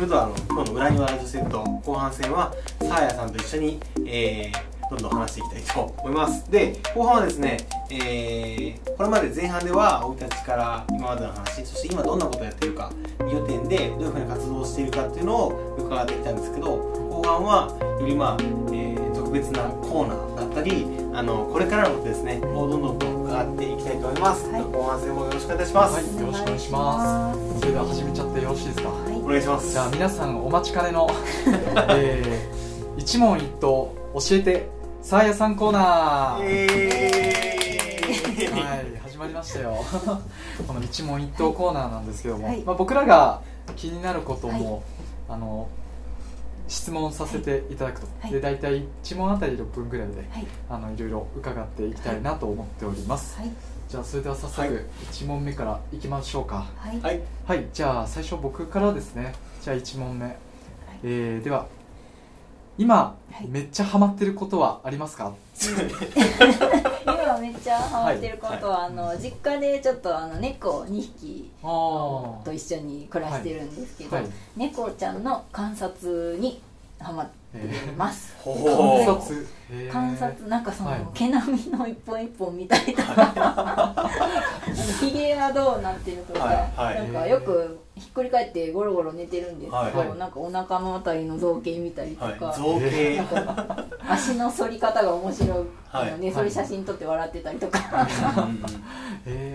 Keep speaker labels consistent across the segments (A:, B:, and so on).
A: それではあの今日の裏庭ラジオセット後半戦はサーヤさんと一緒に、えー、どんどん話していきたいと思います。で後半はですね、えー、これまで前半では生い立ちから今までの話そして今どんなことをやってるか2拠点でどういうふうに活動しているかっていうのを伺ってきたんですけど後半はよりまあ、えー、特別なコーナーだったりあのこれからのことですねをどんどんと伺っていきたいと思います、
B: はい。
A: 後半戦もよろしくお願いします、
C: はい、よろしくお願いします。それでは始めちゃってよろしいですか？
A: お願いします
C: じゃあ皆さんお待ちかねの、えー、一問一答教えてサーヤさんコーナー。
A: えー
C: はい、始まりましたよ。この一問一答コーナーなんですけども、
B: はい
C: まあ僕らが気になることも、あの質問させていただくと、
B: はい。
C: で大体一問あたり6分ぐらいで、
B: はい。
C: あのいろいろ伺っていきたいなと思っております。
B: はい。
C: じゃあそれでは早
A: はい。
C: 速一問目からいきましょうか。
B: はい。
A: はい。
C: はい、じゃあ最初僕からですね。じゃあ1問目。えー、では、今、
B: はい。
C: めっちゃハマってることはありますか？
B: 今めっちゃハマってることは、あの実家でちょっとあの猫2匹
C: あ
B: と一緒に暮らしてるんですけど、
C: はい。
B: 猫ちゃんの観察にハマっています、
A: ほ
C: 観
A: う
C: 察。へー。
B: 観察。なんかその、
C: はい。
B: 毛並みの一本一本見たりとかひげがどうなってるとか、
A: はい。はい。
B: なんかよくひっくり返ってゴロゴロ寝てるんですけど、
A: はい。
C: はい。
B: なんかお腹のあたりの造形見たりとか、
A: はい。造形。
B: なんか足の反り方が面白いので、
A: はい。
B: それ写真撮って笑ってたりとか、
C: えー、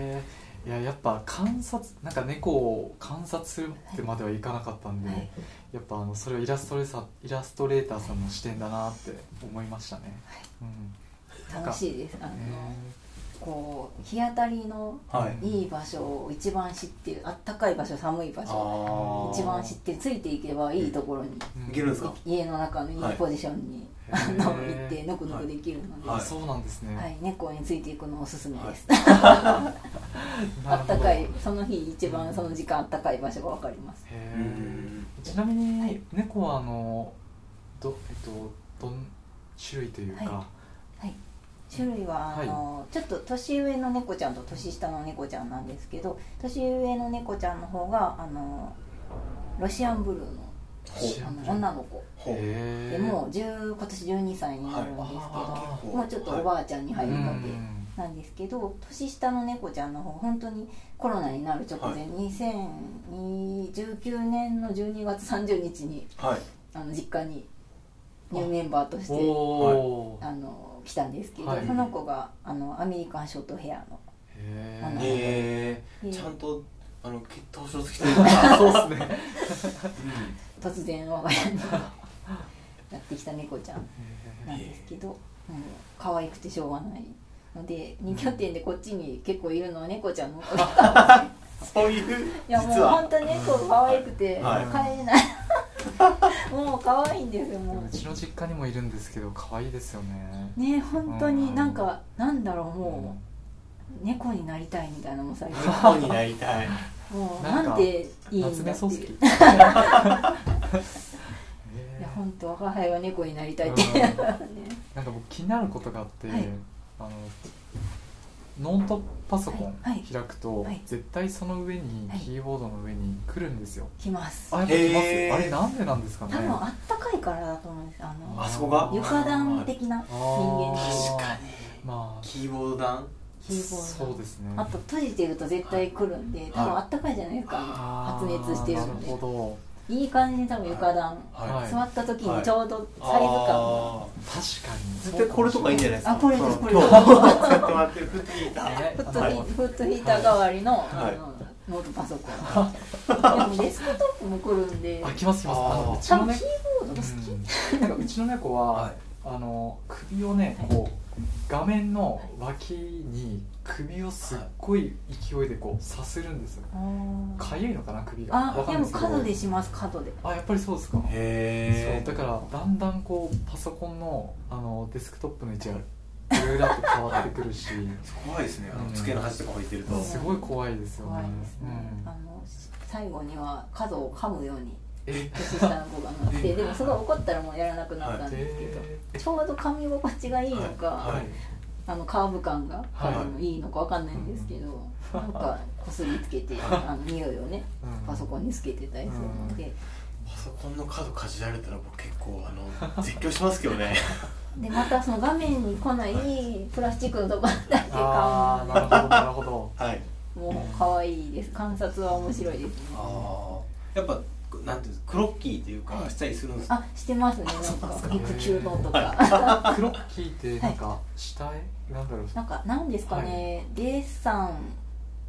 C: いややっぱ観察なんか猫を観察するってまではいかなかったんで、
B: はい。
C: やっぱあのそれはイラストレーターイラストレーターさんの視点だなって思いましたね、うん。なんか
B: 楽しいです。あの、
C: え
B: こう日当たりの
A: はい。
B: いい場所を一番知ってるあったかい場所寒い場所
A: あ
B: 一番知ってるついていけばいいところに、
C: ー
A: いけるんですか？
B: 家の中のいい
A: はい。
B: ポジションに、
C: はい
B: あの行ってぬくぬくできるので、
A: は
C: あそうなんですね、
B: はい、猫についていくのおすすめです、
C: な
B: あ
C: るほど。
B: ったかいその日一番その時間あったかい場所が分かります。
C: ちなみに、
B: はい。
C: 猫はあのどえっとどん種類というか、
B: は種類はあの、ちょっと年上の猫ちゃんと年下の猫ちゃんなんですけど年上の猫ちゃんの方があのロシアンブルーのあの女の子。でもう10今年12歳になるんですけど、
C: あ
A: ー
B: もうちょっとおばあちゃんに入るので、
C: うん。
B: なんですけど年下の猫ちゃんの方本当にコロナになる直前、2019年の12月30日に
A: はい。
B: あの実家にニューメンバーとしてあの来たんですけど、
C: はい。
B: その子があのアメリカンショートヘアの。
C: へー。
A: え
B: えー。
A: ー、ちゃんとあの血統書付きというか
C: そうですね。
B: 突然我が家にやってきた猫ちゃんなんですけど、うん、可愛くてしょうがないので2拠点でこっちに結構いるのは猫ちゃんの子
A: そういう
B: いやもう本当に猫が可愛くて
A: はい。
B: 帰れない もう可愛いんですよも
C: う。ちの実家にもいるんですけど可愛いですよね。
B: うね本当になん
C: う
B: かなんだろうもう猫になりたいみたいなのも最近。
A: 猫になりたい。
B: もう
C: なんか
B: なんていいんだ
C: 夏
B: っていう。
C: 目漱石
B: い。や 本当我が輩は猫になりたいって。
C: うん。
B: ね。
C: なんか僕気になることがあって、
B: はい。
C: あのノートパソコン
B: はいはい。
C: 開くと、
B: はい。
C: 絶対その上に、
B: はい。
C: キーボードの上に来るんですよ。
B: 来ます
C: あやっぱ来ます、あれなんでなんですかね？
B: 多分あったかいからだと思うんですあの
A: あそこが？
B: 床暖的な
C: あ
B: 人間
C: ー
A: 確かに
C: まあ。
A: キーボード弾？
B: キーボード
C: そうですね。
B: あと閉じてると絶対来るんで多分あったかいじゃないですか、発熱してるの
C: なる
B: で
C: ほ
B: いい感じに多分床暖、
A: はい。
B: 座った時にちょうどサイズ感、
A: あ
C: ど確かに
A: 絶対これとかいいんじゃないですか？
B: あこれですこれです。
A: 今日。使ってもらってるフットヒーター。
C: ね
B: フットヒ
C: はい。
B: フットヒーター代わりの,、
A: はい。
B: あのノートパソコン。でもデスクトップも来るんで。
C: あ来ます来ます。
B: 多
C: のね
B: ーボードが好き、
C: うん。なんかうちの猫は、
A: はい。
C: あの首をね
B: はい。
C: こう画面の脇に首をすっごい勢いでこうさするんですよ。かゆいのかな首が。わ
B: あでも角でします角で。
C: あやっぱりそうですか。
A: へ
C: そうだからだんだんこうパソコンのあのデスクトップの位置がいろいろと変わってくるし。
A: 怖いですね。あの
C: うん。
A: 机の端とか置いてると。
C: すごい怖いですよね。
B: 怖いですね、
C: うん。
B: あの最後には角を噛むように
C: え
B: 年下の子がなってでもすごい怒ったらもうやらなくなったんですけど、
C: え
B: ちょうど噛み心地がいいのか、あのカーブ感が、
C: はい。
B: いいのかわかんないんですけど、なんかこすりつけてあの匂いをね
C: うん。
B: パソコンにつけてたりするので、
A: パソコンの角かじられたら僕結構あの絶叫しますけどね。
B: でまたその画面に来ないプラスチックのとこだけ
C: ああ
B: 買
C: なるほどなるほど。
A: はい。
B: もう可愛いです。観察は面白いですね。
A: ああやっぱなんていうクロッキーというか
B: はい。
A: したりするんです。か、
B: あしてますね。なんか。育休のとか。
C: クロッキーってなんか下絵なんだろう。
B: なんかなんですかね、デッサン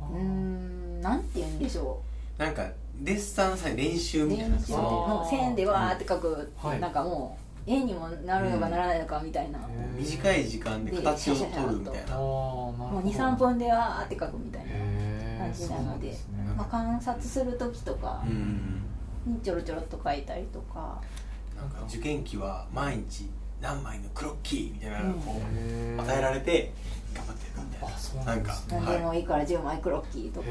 B: うーんなんて言うんでしょ
A: なんかデッサンさ練習
B: う
A: みたい
B: 練習。
A: なその
B: の線でわーって書く、
C: はい。
B: なんかもう絵にもなるのかならないのかみたいな、
C: へー。
A: 短い時間で形を取るみたいな。
B: もう23分でわーって書くみたいな感じなので。
C: そうなん
B: まあ、観察する時とか。
A: うん
B: にちょろちょろっと書いたりとか、
A: なんか受験期は毎日何枚のクロッキーみたいなのを与えられて頑張ってるみたいな。
C: あそうな
A: なんんか
C: ですね
B: 何でもいいから10枚クロッキーとか、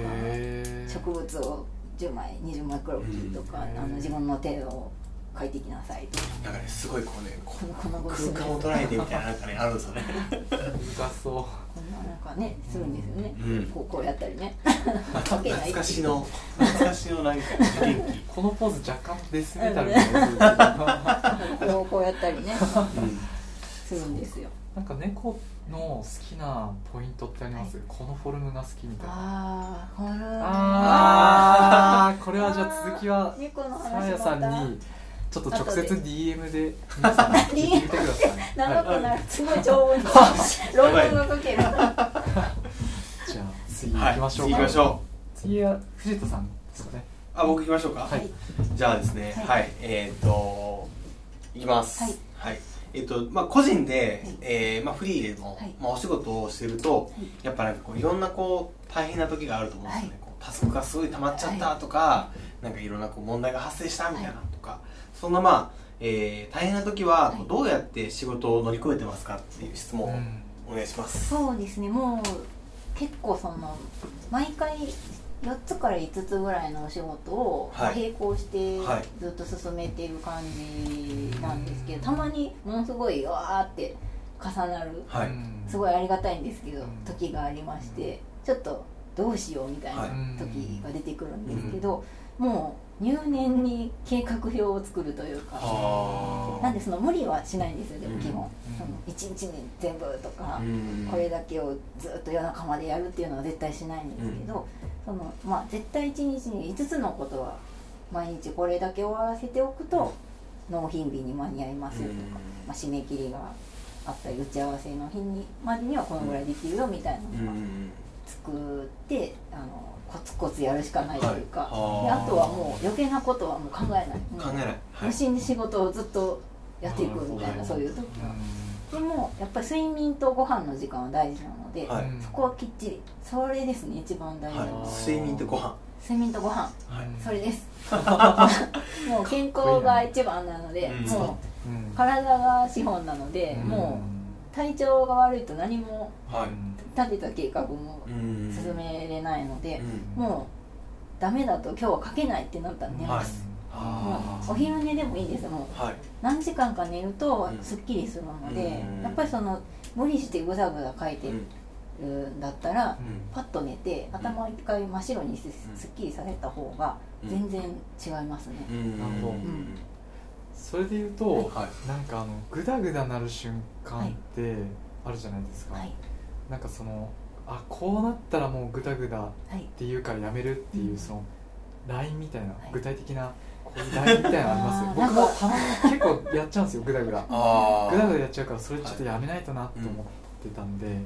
B: 植物を10枚20枚クロッキーとか、
C: うん。
B: あの自分の手を書いてきなさいとか。
A: なんかねすごいこうねこ
B: この
A: 空間を捉えてみたいななんかねあるんですよね。
C: 難そ
B: こんななんかねするんですよね、
A: うん。
B: こうこうやったりね。
A: 懐かしの懐かしのなんか受験期
C: うこのポーズ若干デスメタルみたいなやつ
B: こうこうやったりね。
A: うん。
B: するんですよ。
C: なんか猫の好きなポイントってあります、このフォルムが好きみたいな。
B: ああこれ
C: はじゃあ続きはさ
B: 話
C: やさんにちょっと直接 DM で。皆さん聞いてみてください。
B: 長く
C: はい。
B: なるす。ごい長文に論文が書ける
C: じゃあ次行きましょうか、
A: はい、次行きましょ
C: 次は藤田さんですかね。
A: うあ僕行きましょうか？
C: はい。
A: じゃあですね
B: はい。
A: はい、えっ、といきます。
B: はい。
A: はい。えっ、とまあ個人で、
B: はい。
A: えーまあ、フリーでも、
B: はい。
A: まあ、お仕事をしてるとやっぱなんかこういろんなこう大変な時があると思うんですよね、
B: はい。
A: こうタスクがすごい溜まっちゃったとか、なんかいろんなこう問題が発生したみたいなそんなまあ、えー大変な時はどうやって仕事を乗り越えてますかっていう質問を
C: うん。
A: お願いします、
B: そうですね。もう結構その毎回4つから5つぐらいのお仕事を
A: はい。
B: 並行して
A: はい。
B: ずっと進めている感じなんですけど、たまにものすごいわーって重なる
A: はい、
C: うん
B: すごいありがたいんですけど、
C: うん。
B: 時がありましてちょっとどうしようみたいな
A: はい。
B: 時が出てくるんですけど、もう入念に計画表を作るというか、なんでその無理はしないんですよでも基本、
C: うん。
B: その1日に全部とか、
A: うん。
B: これだけをずっと夜中までやるっていうのは絶対しないんですけど、そのまあ、絶対1日に5つのことは毎日これだけ終わらせておくと納品日に間に合いますよとか、まあ、締め切りがあったり打ち合わせの日にまでにはこのぐらいできるよみたいなのが
A: うん。
B: 作ってあのコツコツやるしかないというか、
A: はい。
B: であとはもう余計なことはもう考えない。
A: 考えない、はい。
B: 無心で仕事をずっとやっていくみたいなそういう時。は。でもやっぱり睡眠とご飯の時間は大事なので、
A: はい。
B: そこはきっちり。それですね一番大事な。のは、
A: はい、睡眠とご飯。
B: 睡眠とご飯。
A: はい。
B: それです。もう健康が一番なので、
A: うん。
B: もう
C: うん。
B: 体が資本なので、
C: うん。
B: もう体調が悪いと何も
A: はい。
B: 立てた計画も
A: うん
B: 進めれないので、
A: うん。
B: もうダメだと今日は書けないってなったら寝ます、も
A: あ
B: うお昼寝でもいいですもう
A: ーはい。
B: 何時間か寝ると
A: うん。
B: すっきりするので、
A: うん。
B: やっぱりその無理してぐざぐざ書いて
A: うん
B: るんだったら、
A: うん。
B: パッと寝て頭を一回真っ白にしてすっきりされた方が全然違いますね、
A: うん。
C: なるほど。
A: うん
C: それで言うと、
A: はい。
C: なんかあのグダグダなる瞬間ってあるじゃないですか、
B: はい。
C: なんかそのあこうなったらもうグダグダっ
B: はい。
C: ていうからやめるっていう、
B: うん。
C: そのラインみたいな、
B: い。
C: 具体的なこういうラインみたいなのあります？僕もたまに結構やっちゃうんですよグダグダ。
A: あ
C: グダグダやっちゃうからそれちょっとやめないとなって思ってたんで、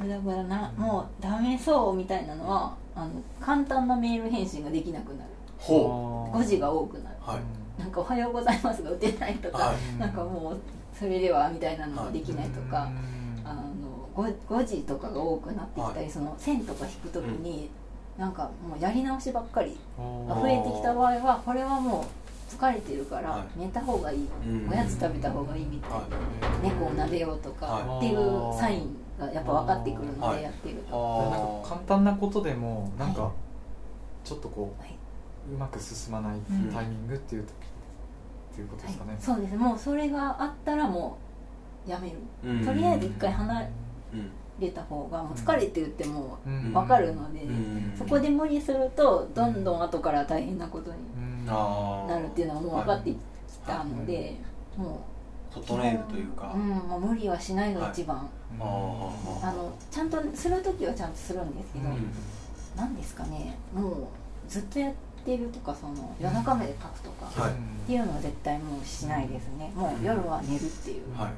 B: ぐだぐだなもうダメそうみたいなのはあの簡単なメール返信ができなくなる。
A: ほ
C: あー
B: 誤字が多くなる。
A: はい
B: なんか「おはようございます」が打てないとか、
A: はい
B: なんかもう「それでは」みたいなのができないとか、
C: うん。
B: あの誤誤字とかが多くなってきたり、
A: はい。
B: その線とか引くときに、なんかもうやり直しばっかりが増えてきた場合はこれはもう疲れてるから
A: はい。
B: 寝た方がいい、
A: うん。
B: おやつ食べた方がいいみたいな、
A: は
B: 猫を撫でようとか
A: は
B: っていうサインがやっぱ分かってくるの
A: はい。
B: でやってる
A: い
B: と、
C: なんか簡単なことでもなんか
B: はい
C: ちょっとこ
B: はいう
C: うまく進まない
B: ん。
C: タイミングっていう時っていうことですかね、
B: そうです。もうそれがあったらもうやめる、
A: うん。
B: とりあえず一回離
A: うん
B: れた方がもう疲れてるってもう分かるので、
A: うん。
B: そこで無理するとどんどん後から大変なことに
C: うん。
B: なるっていうのはもう分かってきたので、も
A: う整えるというか、
B: うんまあ、無理はしないのが一番、
A: はい、
B: あのちゃんとする時はちゃんとするんですけど、何、うん、ですかねもうずっとやってるとかその夜中まで書くとか、っていうのは絶対もうしないですね、もう夜は寝るっていう、はい、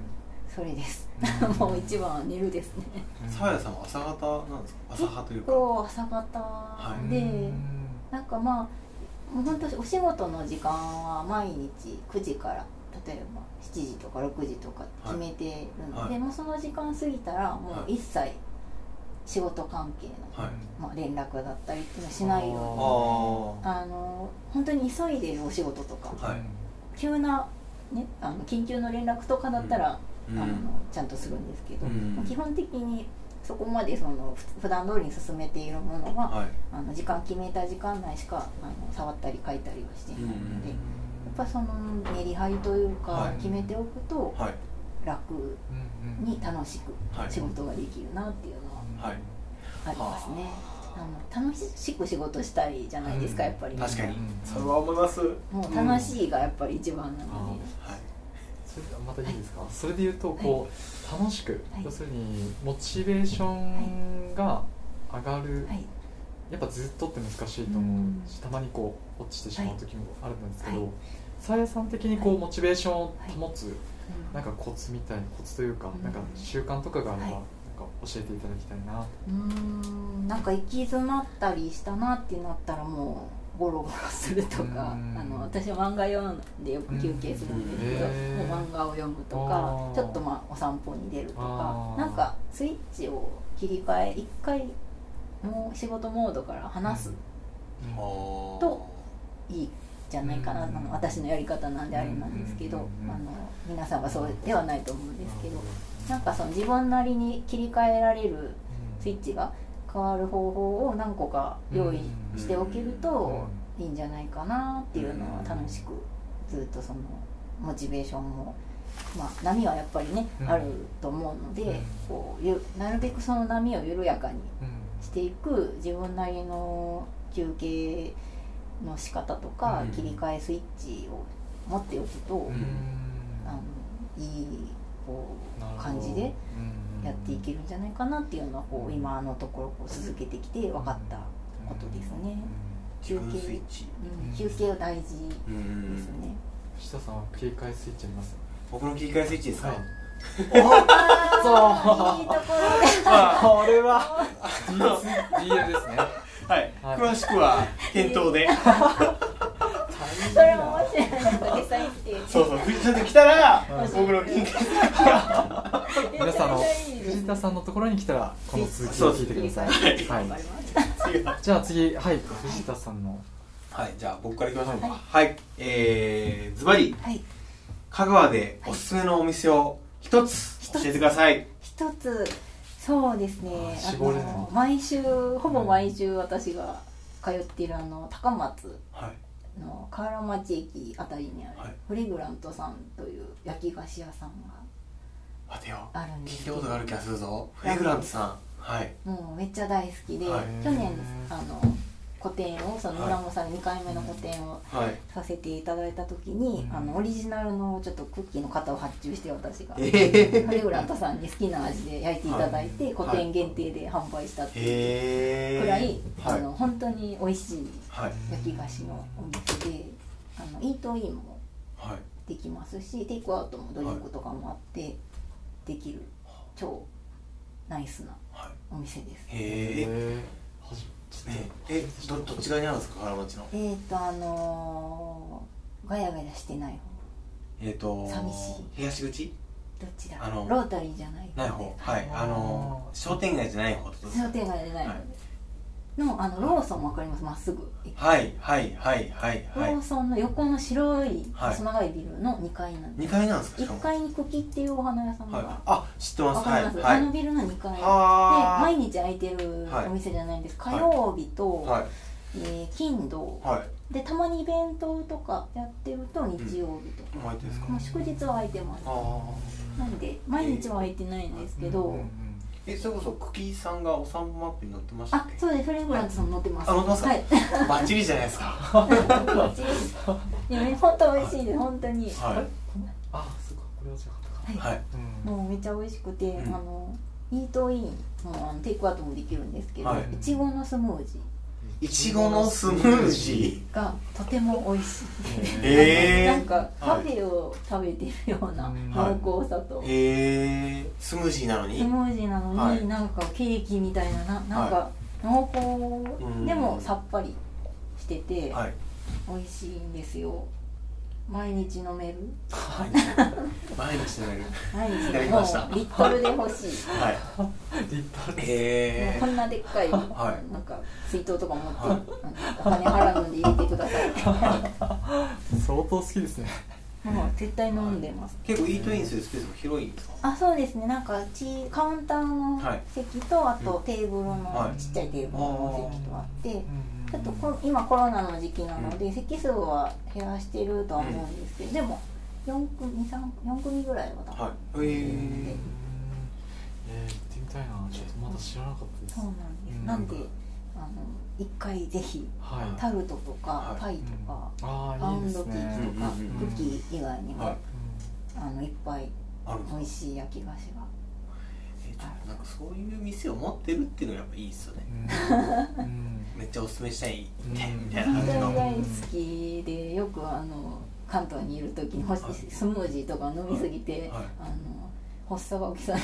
B: それです。もう一番は寝るですね。
A: さやさんは朝方なんですか？朝派というか。
B: 朝方で、はい、なんかまあもう本当お仕事の時間は毎日9時から例えば7時とか6時とか決めてるので、はい。はい、もうその時間過ぎたらもう一切仕事関係の、はい、まあ、連絡だったりっていうのはしないようにあの本当に急いでるお仕事とか、急な、ね、あの緊急の連絡とかだったら、うん、あのちゃんとするんですけど、うん、基本的にそこまでその普段通りに進めているものは、はい、あの時間決めた時間内しかあの触ったり書いたりはしていないので、やっぱそのメリハリというか決めておくと、楽に楽しく仕事ができるなっていうのはありますね。あ。の楽しく仕事したいじゃないですか、やっぱり。
A: 確かに。それは思います。
B: もう楽しいがやっぱり一番なので、
C: はい。それまたいいですか、はい、それで言うとこう、楽しく、はい、要するにモチベーションが上がる、はい、やっぱずっとって難しいと思うし、たまにこう落ちてしまう時もあるんですけどさや、さん的にこうモチベーションを保つ、なんかコツみたいなコツというか、なんか習慣とかがあれば、か教えていただきたいな。
B: うん。なんか行き詰まったりしたなってなったらもうゴロゴロするとか、あの私は漫画読んでよく休憩するんですけど、もう漫画を読むとかちょっとまあお散歩に出るとかなんかスイッチを切り替え一回もう仕事モードから離すといいじゃないかな、の私のやり方なんであれなんですけど、あの皆さんはそうではないと思うんですけどなんかその自分なりに切り替えられるスイッチが変わる方法を何個か用意しておけるといいんじゃないかなっていうのは楽しくずっとそのモチベーションも。まあ、波はやっぱりね、あると思うので、こうゆなるべくその波を緩やかにしていく自分なりの休憩の仕方とか、切り替えスイッチを持っておくと、あのいいこう感じでやっていけるんじゃないかなっていうのはこう今のところこう続けてきて分かったことですね。休憩、うん、休憩は大事ですね。
C: 藤田さんは切り替えスイッチあります
A: 僕の切り替えスイッチですか、はい
B: そういいところで
C: これは DM ですね
A: はい、はい、詳しくは検討で
B: それも面白い。なんか実際って
A: そうそう藤田で来たら僕の金
C: 額皆さんの藤田さんのところに来たらこの続きを聞いてください。はい、じゃあ次はい藤田さんの。
A: はいじゃあ僕からいきましょうか。はい、えー、ズバリ、はい、香川でおすすめのお店を一つ教えてください。
B: 一つ。そうですね。あの毎週ほぼ毎週私が通っているあの高松、はいの河原町駅あたりにある、はい、フレグラントさんという焼き菓子屋さんがあるんです
A: 聞いたことがある気がするぞ。フレグラントさん。はい。
B: もうめっちゃ大好きで、はい、去年あの個展をその村本さん2回目の個展をさせていただいた時に、はい、あのオリジナルのちょっとクッキーの型を発注して私が、えー、ハレグラントさんに好きな味で焼いていただいて、はい、個展限定で販売したっていう。くらい、あの本当に美味しい焼き菓子のお店で、あのイートインもできますし、テイクアウトもドリンクとかもあってできる超ナイスなお店です。へえ
A: えどどっち側にあるんですか？原町の。
B: えっ、とあのー、ガヤガヤしてない方。
A: えっ、と
B: 寂しい。
A: 東口？
B: どっちだ？あのロータリーじゃない
A: ない方。はい。あのー、商店街じゃない方
B: 商店街じゃない方です、のあのローソンわかります？まっすぐ。
A: はいはいはいはい
B: ローソンの横の白い細長いビルの2階なん
A: です、2階なんですか
B: ？1階に茎っていうお花屋さんが、はい、
A: あ知ってます。
B: はい、あのビルの2階。で毎日開いてるお店じゃないんです、火曜日と、はい、えー、金土、はい、でたまにイベントとかやってると日曜日とか、うん、もう祝日は空いてます。なんで毎日は空いてないんですけど、
A: えそれこそクキーさんがお散歩マップに載ってました
B: あそうですフレグラントさん載ってます。
A: あ載ってますか
B: はい。
A: バッチリじゃないですか。
B: バッチリです。いやね本当美味しいです。本当に。
A: はい。
C: あそうか。これは違った。か
B: はい。
A: はい。
C: うん。
B: もうめっちゃ美味しくて、
A: うん。
B: あのイートインもあのテイクアウトもできるんですけど、
A: はい。
B: いちごのスムージ
A: いちごのスムージ
B: ー。がとても美味しい。
A: へー。
B: なんかカフェを食べてるような
C: うん
B: 濃厚さと、
A: ーへえスムージーなのに？
B: スムージーなのに、
A: はい。
B: なんかケーキみたいなななんか濃
A: うん。
B: 厚でもさっぱりしてて、
A: はい。
B: 美味しいんですよ毎日飲める？
A: 毎日毎日飲める。
B: 毎日。
A: いた。だきま
B: リットルで欲しい。
A: はい。
C: 立派です
B: もう
A: へ
B: こんなでっかい、
A: い。
B: なんか水筒とか持って、あのお金払うので入れてください。
C: 相当好きですね。
B: もう絶対飲んでます。
A: 結構イートインするスペースも広いんですか？
B: あそうですね。なんかちカウンターの
A: はい。
B: 席と、あと
A: うん
B: テーブルの、
A: はい。
B: ちっちゃいテーブルの席とあって、
C: うん
B: ちょっとこ今コロナの時期なので、席数は減らしてるとは思うんですけど、でも4組3 4組ぐらいは多分、
A: はい。へえ
C: うんえー行ってみたいな。ちょっとまだ知らなかったです。
B: そうなんです、
C: うん。
B: なんであの一回ぜひ
C: はい。
B: タルトとか、
A: はい。
B: パイとか、パウンドケー
C: ね
B: キとか、クッキー以外にも、
A: はい。
B: あのいっぱい美味しい焼き菓子が
A: なんかそういう店を持ってるっていうのがやっぱいいですよね。
C: うん。うん。
A: めっちゃおすすめしたい
C: うん。
A: ねみたいな
B: 本
A: 感じの。
B: 大好きでよくあの関東にいる時にほし
A: はい。
B: スムージーとか飲みすぎて、
A: はい。
B: あの発作が起きそうに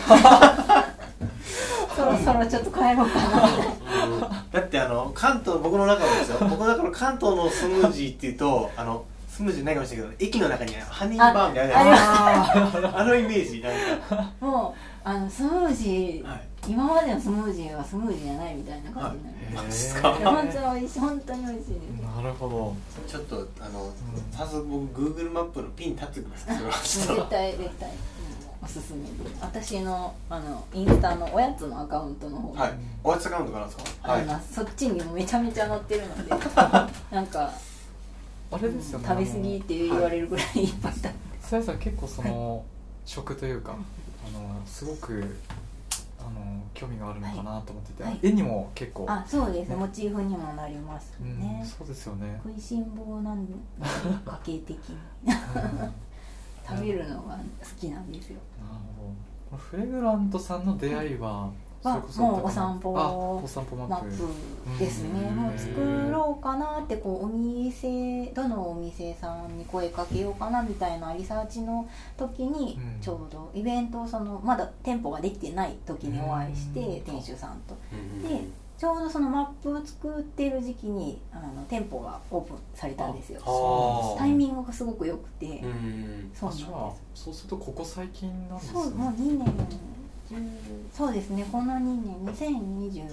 B: そろそろちょっと帰ろうかな。
A: だってあの関東僕の中のですよ。僕の中の関東のスムージーっていうとあのスムージーないかもしれないけど駅の中にハニーバーみたいなのあるじゃないですか。あ のイメージなんか。
B: もうあのスムージー、
A: はい
B: 今までのスムージーはスムージーじゃないみたいな感じになります、
A: マジっすか
B: いや本当に美味しい本当に美味しいです。
C: なるほど。
A: ちょっとあの
C: ん
A: 早速僕 Google マップのピン立ってください。それはちょっ
B: 絶
A: と
B: 対絶対、うんおすすめです。私のあのインスタのおやつのアカウントの方。に、
A: はい。おやつアカウントからですかはい
B: あります、そっちにもめちゃめちゃ載ってるので。なんか
C: あれですよね
B: 食べ過ぎって言われるぐらいいっぱい食べて。
C: さやさん結構その食というかあのすごくあの興味があるのかなと思ってて、
B: はい。
C: 絵にも結構
B: あそうです、
C: ね。
B: モチーフにもなります
C: うん
B: ね、
C: そうですよね、
B: 食いしん坊なんで家計的に。
C: うん。
B: 食べるのが好きなんですよ。
C: なるほど。このフレグラントさんの出会いはそれこそ
B: もうお散歩
C: あお散歩マップ
B: マップですね。
C: うん。
B: もう作ろうかなってこうお店どのお店さんに声かけようかなみたいなリサーチの時に
C: うん。
B: ちょうどイベントをそのまだ店舗ができてない時にお会いして
C: うん。
B: 店主さんと。
A: うん。
B: でちょうどそのマップを作ってる時期にあの店舗がオープンされたんですよ。
A: あ
B: タイミングがすごく良くて。
A: うん。
B: そうなんです。
C: じゃあそうするとここ最近なんです
B: そうもう
C: ね
B: 2年。10そうですね。この2年2020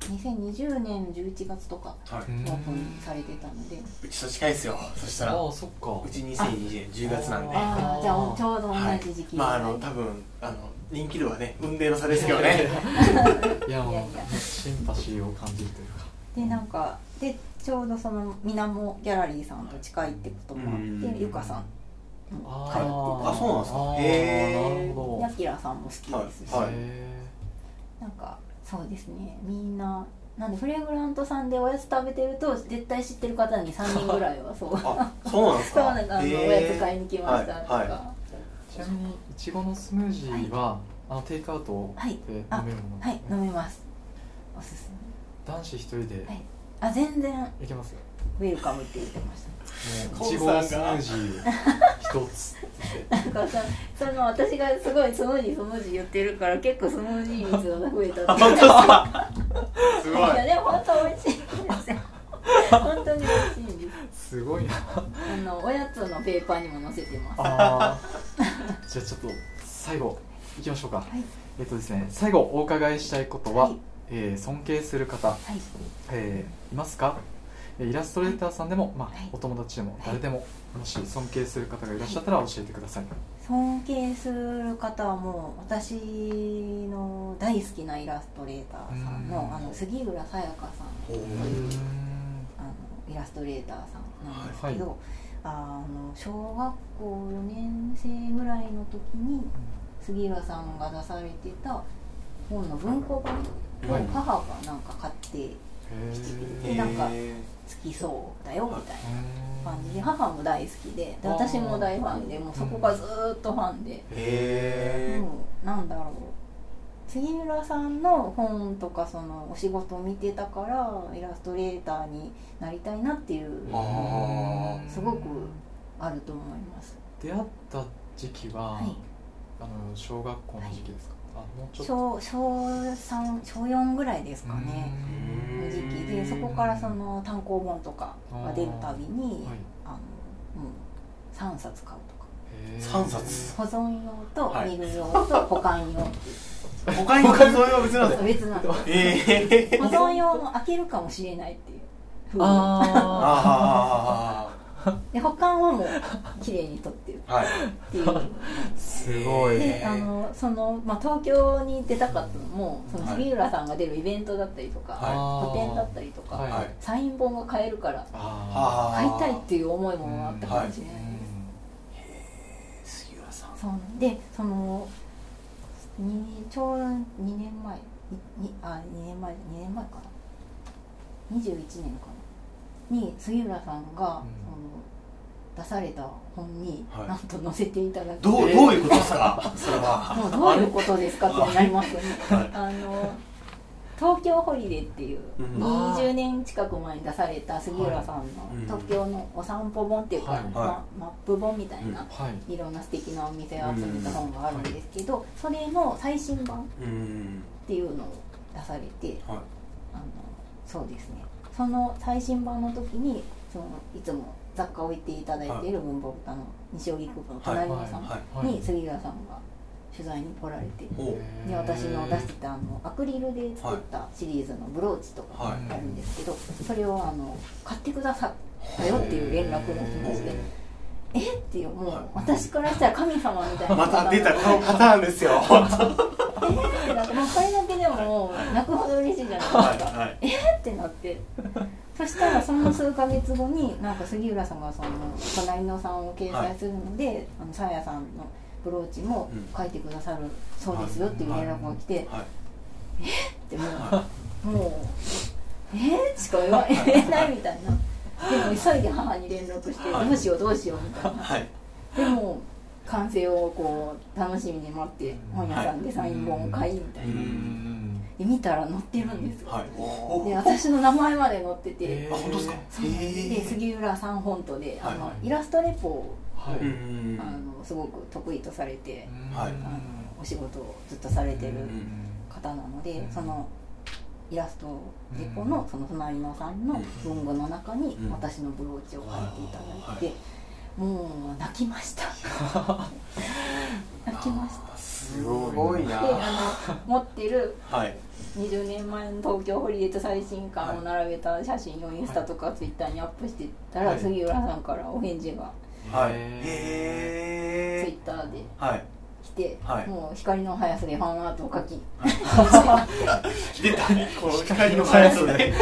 B: 2020年11月とかオープンされてたので、
A: うちと近いですよ。そしたら。
C: ああそっか。
A: うち2020年10月なんで。
B: ああじゃあちょうど同
A: はい
B: じ時期
A: まああの多分あの人気度はね運命の差ですけどね。
C: いやもうシンパシーを感じるというか。
B: でなんかでちょうどそのみなもギャラリーさんと近いってこともあっ
A: うん。
B: てゆかさん
A: あそうなんですか？へー。
C: なるほど。
B: たヤキラさんも好きですし、
A: はい
C: へ
B: なんかそうですね。みんななんでフレグラントさんでおやつ食べてると絶対知ってる方に3人ぐらいはそう。
A: あそうなんです
B: そう
A: か
B: なんかあのおやつ買いに来ましたとか、
A: はいはい。
C: ーちなみにいちごのスムージーは、あのテイクアウトで
B: はい。
C: 飲めるもの
B: はい飲めます。おすす
C: 男子一人で
B: はい。あ全然。
C: いけますよ
B: ウェルカムって言ってました。
C: いちごスムージー一つ。
B: なんかさその私がすごいスムージースムージー言ってるから結構スムージー率が増えたって
A: すごい。
B: いやでも本当美味しいんですよ。本当に美味しいんです。
C: すごいな。
B: あのおやつのペーパーにも載せてます。
C: あー。じゃあちょっと最後いきましょうか、
B: はい。
C: えっとですね最後お伺いしたいことは、
B: はい。
C: えー尊敬する方、
B: はい。
C: えーいますか？えーイラストレーターさんでも、まあ
B: はい。
C: お友達でも
B: はい。
C: 誰でも、もし尊敬する方がいらっしゃったら教えてください、
B: 尊敬する方はもう私の大好きなイラストレーターさんの
C: うん。
B: あの杉浦さやかさん。
A: おー。
C: う
B: あのイラストレーターさんなんですけど、
C: はい
B: あの小学校4年生ぐらいの時に杉浦さんが出されてた本の文庫版を母がなんか買ってきてでなんか好きそうだよみたいな感じで母も大好きでで私も大ファンでもうそこがずっとファンで、もうなんだろう杉浦さんの本とかそのお仕事を見てたからイラストレーターになりたいなっていうすごくあると思います。
C: 出会った時期は、はい、あの小学校の時期ですか、はい、
B: 小小3小4ぐらいですかね。の時期でそこからその単行本とかが出るたびにあ、はい、のもう3冊買う
A: とか。3冊。
B: 保存用と見る用と 保管用っていう。
A: 他に保存用は別なんです
B: 別なんです、えー、保存用も開けるかもしれないっていうああで保管はもう綺麗に取ってるっていう、はい、
C: すごい
B: であのその、まあ、東京に出たかったのもその杉浦さんが出るイベントだったりとか、はい、個展だったりとか、はい、サイン本が買えるから買いたいっていう思いもあったかもしれないです、杉浦さんそう。でそのちょうど2年前にあ2年前2年前かな。21年かなに杉浦さんが、うん、その出された本に、はい、なんと載せていただき
A: どうどういうことですか？それは。
B: もうどういうことですかってなりますよね、はい、あの東京ホリデーっていう20年近く前に出された杉浦さんの東京のお散歩本っていうか、ま、マップ本みたいな、い、ろんな素敵なお店を集めた本があるんですけど、それの最新版っていうのを出されて、あのそうですねその最新版の時にそのいつも雑貨を置いていただいている文房豚の西荻窪の隣のさんに杉浦さんが取材に来られてで私の出してたあのアクリルで作ったシリーズのブローチとかあるんですけど、それをあの買ってくださったよっていう連絡が来まして。え？っていうもう私からしたら神様みたいな。
A: また出たこのパターンですよ
B: えなってもうこれだけでも泣くほど嬉しいじゃないですか、はいはい、えってなって。そしたらその数か月後になんか杉浦さんがその隣のさんを掲載するので、はい、あのさやさんのブローチも書いてくださるそうですよっていう連絡が来て、はい。はい、えってもう、もうえしか言わ言えないみたいな。でも急いで母に連絡して、どうしようどうしようみたいな、でも完成をこう楽しみに待って本屋さんでサイン本を買いみたいな。で見たら載ってるんですよ、はい、で私の名前まで載ってて、
A: あ本当ですか？
B: で杉浦さん本当であの、イラストレポをはい、あのすごく得意とされて、はい、あのお仕事をずっとされてる方なので、そのイラストレポのその隣のさんの文具の中に私のブローチを書いていただいて、もう泣きました。泣きました。
A: すごいな。
B: であの持ってる、はい。20年前の東京ホリデーと最新刊を並べた写真をインスタとかツイッターにアップしてたら、杉浦さんからお返事がはい。へえツイッターではい。来て、はい、もう光の速さでファンアートを描き、
A: はい、出た。この光の速さで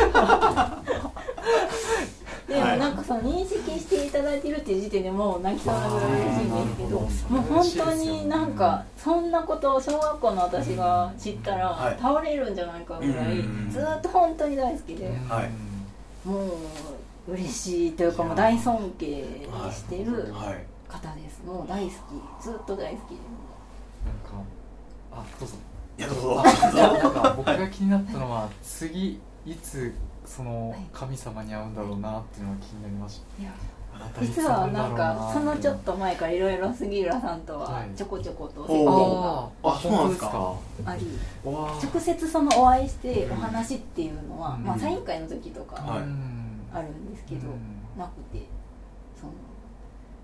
B: でもなんかその認識していただいてるっていう時点でもう泣きそうなぐらい嬉しいんですけどもう本当になんかそんなことを小学校の私が知ったら倒れるんじゃないかぐらいずっと本当に大好きで、もう嬉しいというかもう大尊敬してる方です、もう大好き。ずっと大好きでなんか
C: あどうぞ。
A: いやどうぞ。
C: なんか僕が気になったのは次いつその神様に会うんだろうなっていうのが気になりました、い。や。
B: 実はなんかそのちょっと前からいろいろ杉浦さんとはちょこちょこと接点が
A: あそうなんですか？
B: あり直接そのお会いしてお話っていうのは、まあサイン会の時とか、あるんですけど、なくてその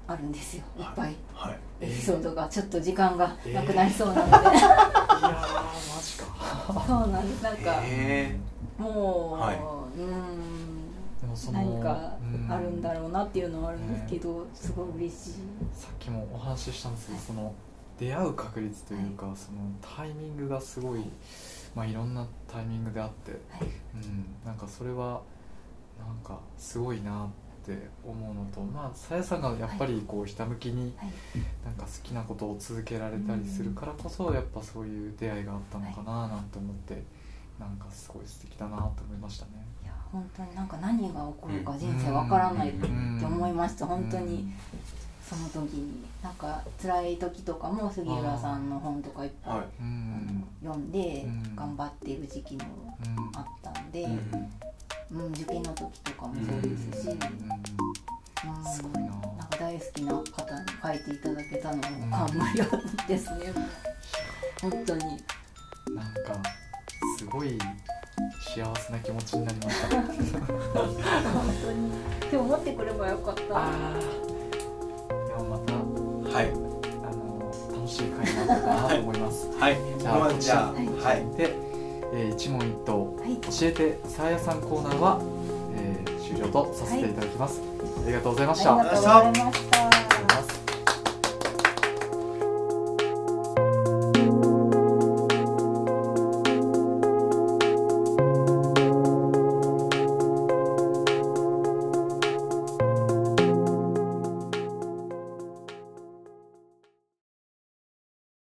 B: あるんですよ。い。っぱい、はい、エピソードがちょっと時間がなくなりそうなので、えー、いや
C: マジか。
B: そうなんです。なんか、えー、もう、はい、うん。何かあるんだろうなっていうのはあるんですけど、すごい嬉しい。
C: さっきもお話ししたんですけど、はい、その出会う確率というか、はい、そのタイミングがすごい、まあ、いろんなタイミングであって、はい、うん、なんかそれはなんかすごいなっって思うのとまあさやさんがやっぱりこうひたむきになんか好きなことを続けられたりするからこそやっぱそういう出会いがあったのかななんて思ってなんかすごい素敵だなと思いましたね。
B: いや本当になんか何が起こるか人生わからないって思いました。本当にその時に。なんか辛い時とかも杉浦さんの本とかいっぱい、読んで頑張っている時期もあったんで、うん、受験の時とかもそうですし、うん。
C: すごいな。なん
B: か大好きな方に書いていただけたのも感無量ですね、本当に。なんか
C: すごい幸せな気持ちになりました。本
B: 当に。今日持ってくればよかった。
C: またはい。あの楽しい会になったなと思います。
A: はい、
C: じゃあじゃあはい。で、えー、一問一答、はい、教えてさあやさんコーナーは、えー、終了とさせていただきます、はい、ありがとうございました。
B: ありがとうございました